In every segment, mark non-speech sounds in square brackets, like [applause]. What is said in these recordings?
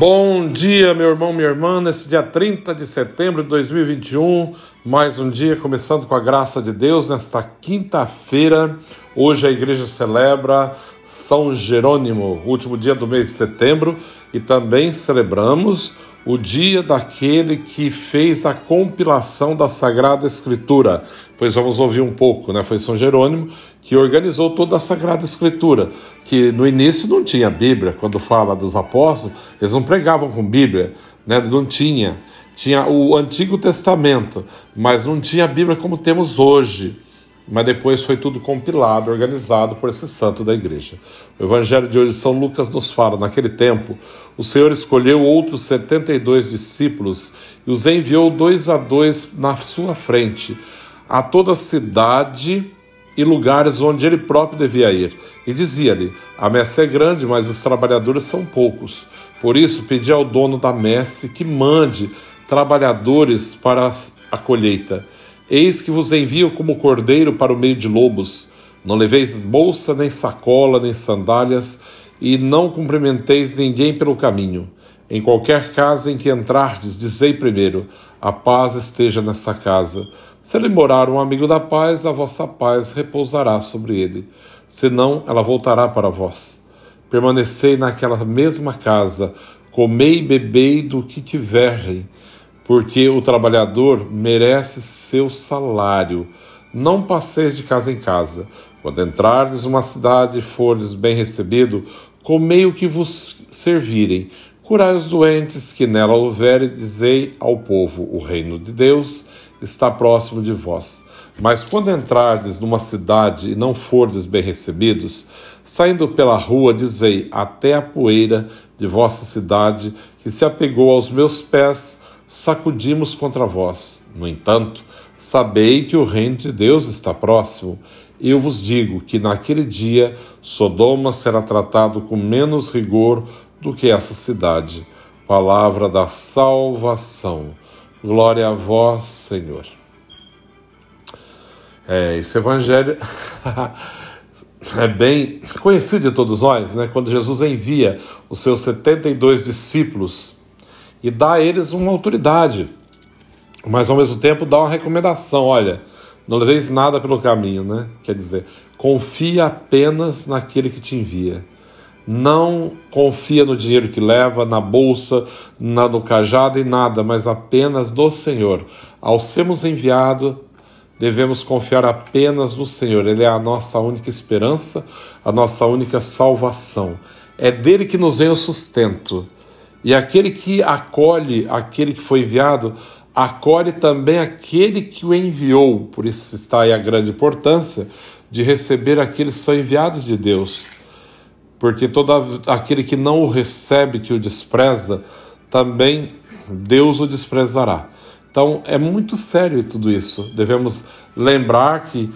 Bom dia, meu irmão, minha irmã, nesse dia 30 de setembro de 2021, mais um dia começando com a graça de Deus, nesta quinta-feira. Hoje a igreja celebra São Jerônimo, último dia do mês de setembro, e também celebramos o dia daquele que fez a compilação da Sagrada Escritura. Pois vamos ouvir um pouco, né? Foi São Jerônimo que organizou toda a Sagrada Escritura, que no início não tinha Bíblia. Quando fala dos apóstolos, eles não pregavam com Bíblia, né? Não tinha. Tinha o Antigo Testamento, mas não tinha a Bíblia como temos hoje mas depois foi tudo compilado, organizado por esse santo da igreja. O evangelho de hoje, São Lucas nos fala: naquele tempo, o Senhor escolheu outros 72 discípulos e os enviou dois a dois na sua frente, a toda a cidade e lugares onde ele próprio devia ir. E dizia-lhe: A messe é grande, mas os trabalhadores são poucos. Por isso, pedi ao dono da messe que mande trabalhadores para a colheita. Eis que vos envio como cordeiro para o meio de lobos. Não leveis bolsa, nem sacola, nem sandálias, e não cumprimenteis ninguém pelo caminho. Em qualquer casa em que entrardes, dizei primeiro: a paz esteja nessa casa. Se ele morar um amigo da paz, a vossa paz repousará sobre ele. Senão, ela voltará para vós. Permanecei naquela mesma casa, comei e bebei do que tiverem porque o trabalhador merece seu salário. Não passeis de casa em casa. Quando entrardes numa cidade e fordes bem recebido, comei o que vos servirem. Curai os doentes que nela houver e dizei ao povo: o reino de Deus está próximo de vós. Mas quando entrardes numa cidade e não fordes bem recebidos, saindo pela rua, dizei: até a poeira de vossa cidade, que se apegou aos meus pés, sacudimos contra vós. No entanto, sabei que o reino de Deus está próximo. Eu vos digo que naquele dia Sodoma será tratado com menos rigor do que essa cidade. Palavra da salvação. Glória a vós, Senhor. É, esse evangelho [laughs] é bem conhecido de todos nós, né? Quando Jesus envia os seus 72 discípulos e dá a eles uma autoridade, mas ao mesmo tempo dá uma recomendação: olha, não leveis nada pelo caminho, né? Quer dizer, confia apenas naquele que te envia. Não confia no dinheiro que leva, na bolsa, na, no cajado e nada, mas apenas do Senhor. Ao sermos enviados, devemos confiar apenas no Senhor. Ele é a nossa única esperança, a nossa única salvação. É dele que nos vem o sustento. E aquele que acolhe aquele que foi enviado, acolhe também aquele que o enviou. Por isso está aí a grande importância de receber aqueles que são enviados de Deus. Porque todo aquele que não o recebe, que o despreza, também Deus o desprezará. Então é muito sério tudo isso. Devemos lembrar que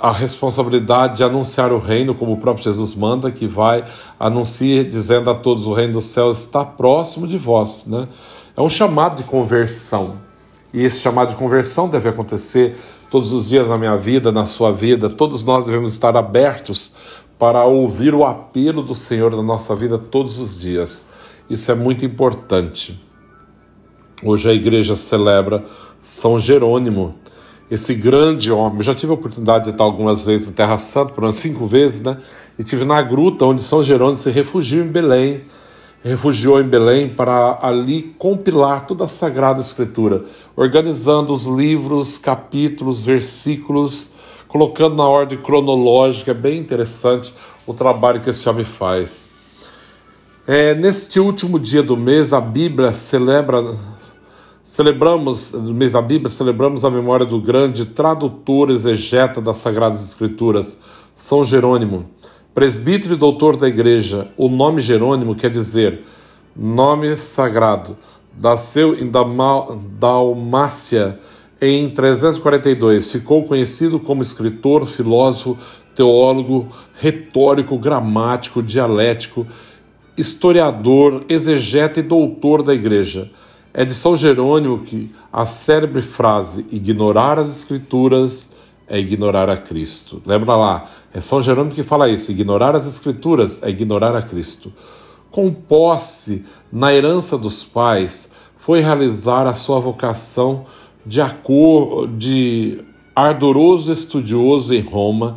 a responsabilidade de anunciar o reino, como o próprio Jesus manda, que vai anunciar, dizendo a todos: o reino dos céus está próximo de vós. Né? É um chamado de conversão. E esse chamado de conversão deve acontecer todos os dias na minha vida, na sua vida. Todos nós devemos estar abertos para ouvir o apelo do Senhor na nossa vida todos os dias. Isso é muito importante. Hoje a igreja celebra São Jerônimo esse grande homem. Eu já tive a oportunidade de estar algumas vezes na Terra Santa, por umas cinco vezes, né? E tive na gruta onde São Jerônimo se refugiou em Belém, refugiou em Belém para ali compilar toda a Sagrada Escritura, organizando os livros, capítulos, versículos, colocando na ordem cronológica. É bem interessante o trabalho que esse homem faz. É, neste último dia do mês, a Bíblia celebra Celebramos, no mês da Bíblia, celebramos a memória do grande tradutor exegeta das Sagradas Escrituras, São Jerônimo, presbítero e doutor da Igreja. O nome Jerônimo quer dizer nome sagrado. Nasceu em Dalmácia em 342. Ficou conhecido como escritor, filósofo, teólogo, retórico, gramático, dialético, historiador, exegeta e doutor da Igreja. É de São Jerônimo que a célebre frase ignorar as Escrituras é ignorar a Cristo. Lembra lá, é São Jerônimo que fala isso: ignorar as Escrituras é ignorar a Cristo. com posse na herança dos pais, foi realizar a sua vocação de, de ardoroso estudioso em Roma.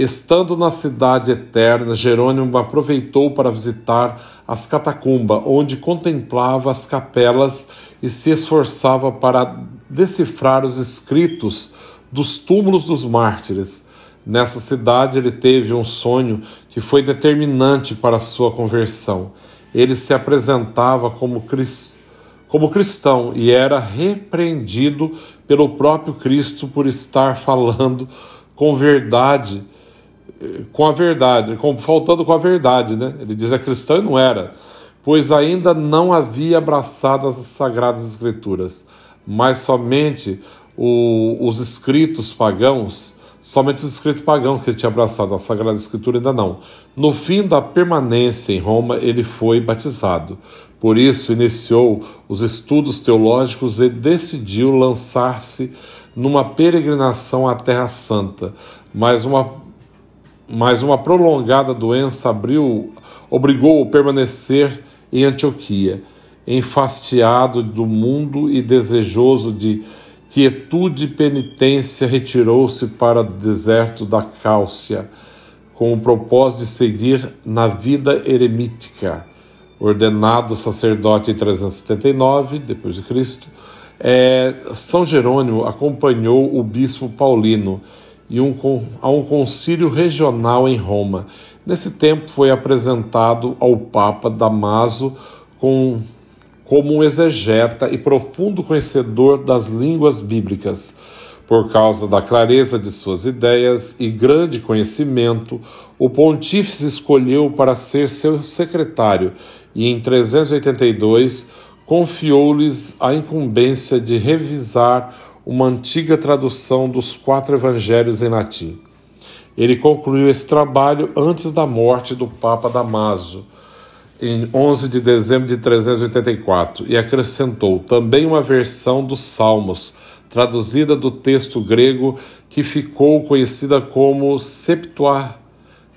Estando na cidade eterna, Jerônimo aproveitou para visitar as catacumbas, onde contemplava as capelas e se esforçava para decifrar os escritos dos túmulos dos mártires. Nessa cidade ele teve um sonho que foi determinante para a sua conversão. Ele se apresentava como, como cristão e era repreendido pelo próprio Cristo por estar falando com verdade, com a verdade, com, faltando com a verdade, né? Ele diz é cristão e não era, pois ainda não havia abraçado as sagradas escrituras, mas somente o, os escritos pagãos Somente os escritos pagãos que ele tinha abraçado a Sagrada Escritura ainda não. No fim da permanência em Roma, ele foi batizado. Por isso, iniciou os estudos teológicos e decidiu lançar-se numa peregrinação à Terra Santa. Mas uma, mas uma prolongada doença abriu, obrigou-o a permanecer em Antioquia, enfastiado do mundo e desejoso de quietude e penitência, retirou-se para o deserto da Cálcia, com o propósito de seguir na vida eremítica. Ordenado sacerdote em 379 depois de Cristo, é, São Jerônimo acompanhou o bispo Paulino e um, a um concílio regional em Roma. Nesse tempo foi apresentado ao Papa Damaso com como um exegeta e profundo conhecedor das línguas bíblicas. Por causa da clareza de suas ideias e grande conhecimento, o pontífice escolheu para ser seu secretário e, em 382, confiou-lhes a incumbência de revisar uma antiga tradução dos quatro evangelhos em latim. Ele concluiu esse trabalho antes da morte do Papa Damaso em 11 de dezembro de 384 e acrescentou também uma versão dos Salmos, traduzida do texto grego que ficou conhecida como Septua,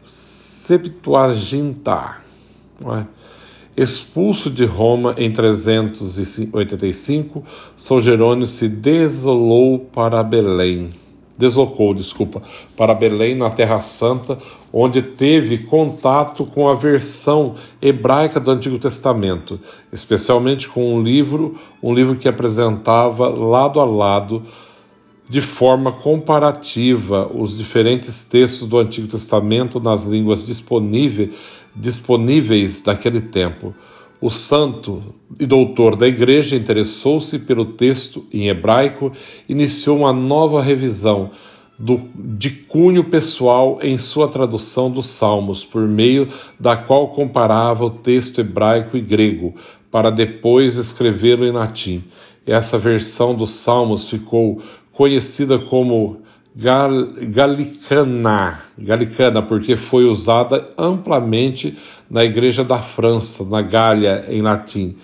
Septuaginta. Expulso de Roma em 385, São Jerônimo se desolou para Belém. Deslocou, desculpa, para Belém, na Terra Santa, onde teve contato com a versão hebraica do Antigo Testamento, especialmente com um livro, um livro que apresentava lado a lado de forma comparativa os diferentes textos do Antigo Testamento nas línguas disponíveis, disponíveis daquele tempo. O santo e doutor da igreja interessou-se pelo texto em hebraico iniciou uma nova revisão do, de cunho pessoal em sua tradução dos Salmos, por meio da qual comparava o texto hebraico e grego, para depois escrevê-lo em latim. Essa versão dos Salmos ficou conhecida como gal, galicana, galicana, porque foi usada amplamente na Igreja da França, na Gália, em latim.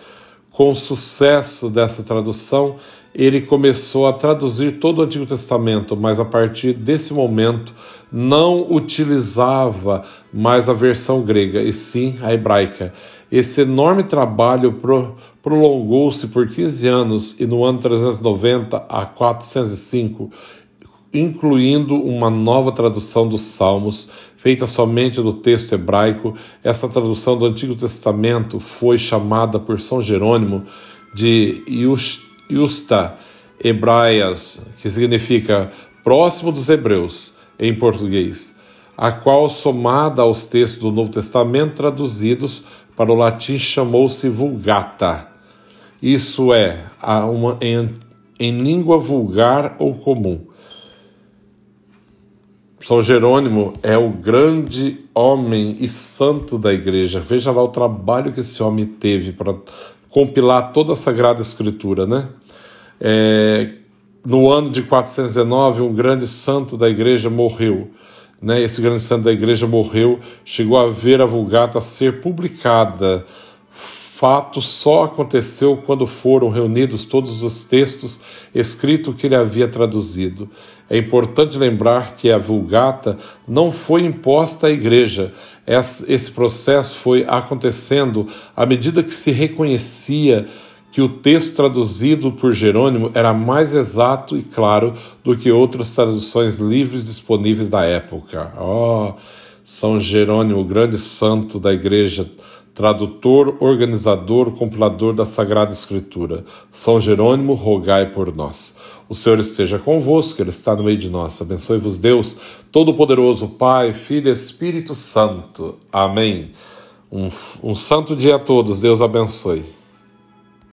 Com o sucesso dessa tradução, ele começou a traduzir todo o Antigo Testamento, mas a partir desse momento não utilizava mais a versão grega, e sim a hebraica. Esse enorme trabalho pro, prolongou-se por 15 anos e no ano 390 a 405 incluindo uma nova tradução dos Salmos, feita somente do texto hebraico. Essa tradução do Antigo Testamento foi chamada por São Jerônimo de Justa Hebraias, que significa próximo dos hebreus em português, a qual, somada aos textos do Novo Testamento traduzidos para o latim, chamou-se Vulgata. Isso é, uma, em, em língua vulgar ou comum são Jerônimo é o grande homem e santo da igreja. Veja lá o trabalho que esse homem teve para compilar toda a Sagrada Escritura, né? É, no ano de 419, um grande santo da igreja morreu. Né? Esse grande santo da igreja morreu, chegou a ver a Vulgata ser publicada. Fato só aconteceu quando foram reunidos todos os textos escritos que ele havia traduzido. É importante lembrar que a Vulgata não foi imposta à Igreja. Esse processo foi acontecendo à medida que se reconhecia que o texto traduzido por Jerônimo era mais exato e claro do que outras traduções livres disponíveis da época. Oh, São Jerônimo, grande santo da Igreja, tradutor, organizador, compilador da Sagrada Escritura. São Jerônimo, rogai por nós. O Senhor esteja convosco, Ele está no meio de nós. Abençoe-vos, Deus, Todo-Poderoso, Pai, Filho e Espírito Santo. Amém. Um, um santo dia a todos. Deus abençoe.